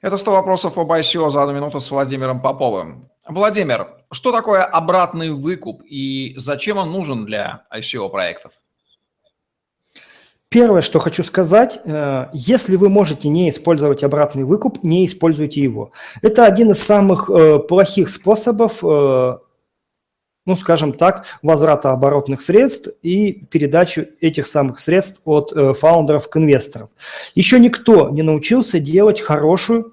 Это 100 вопросов об ICO за одну минуту с Владимиром Поповым. Владимир, что такое обратный выкуп и зачем он нужен для ICO проектов? Первое, что хочу сказать, э, если вы можете не использовать обратный выкуп, не используйте его. Это один из самых э, плохих способов э, ну, скажем так, возврата оборотных средств и передачу этих самых средств от э, фаундеров к инвесторам. Еще никто не научился делать хорошую,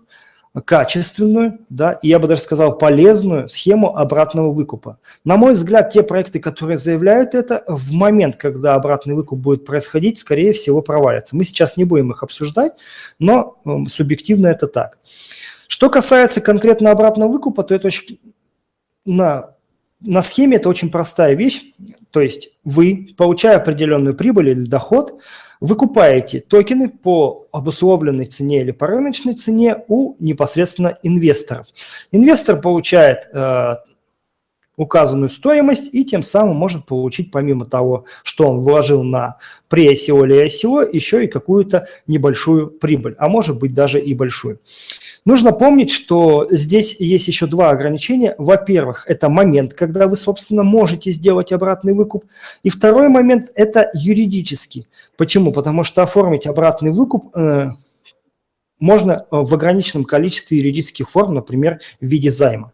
качественную, да, я бы даже сказал полезную схему обратного выкупа. На мой взгляд, те проекты, которые заявляют это, в момент, когда обратный выкуп будет происходить, скорее всего, провалятся. Мы сейчас не будем их обсуждать, но э, субъективно это так. Что касается конкретно обратного выкупа, то это очень на на схеме это очень простая вещь. То есть вы, получая определенную прибыль или доход, выкупаете токены по обусловленной цене или по рыночной цене у непосредственно инвесторов. Инвестор получает э, указанную стоимость и тем самым может получить помимо того, что он вложил на pre-ICO или ICO, еще и какую-то небольшую прибыль, а может быть даже и большую. Нужно помнить, что здесь есть еще два ограничения. Во-первых, это момент, когда вы, собственно, можете сделать обратный выкуп. И второй момент – это юридический. Почему? Потому что оформить обратный выкуп э, можно в ограниченном количестве юридических форм, например, в виде займа.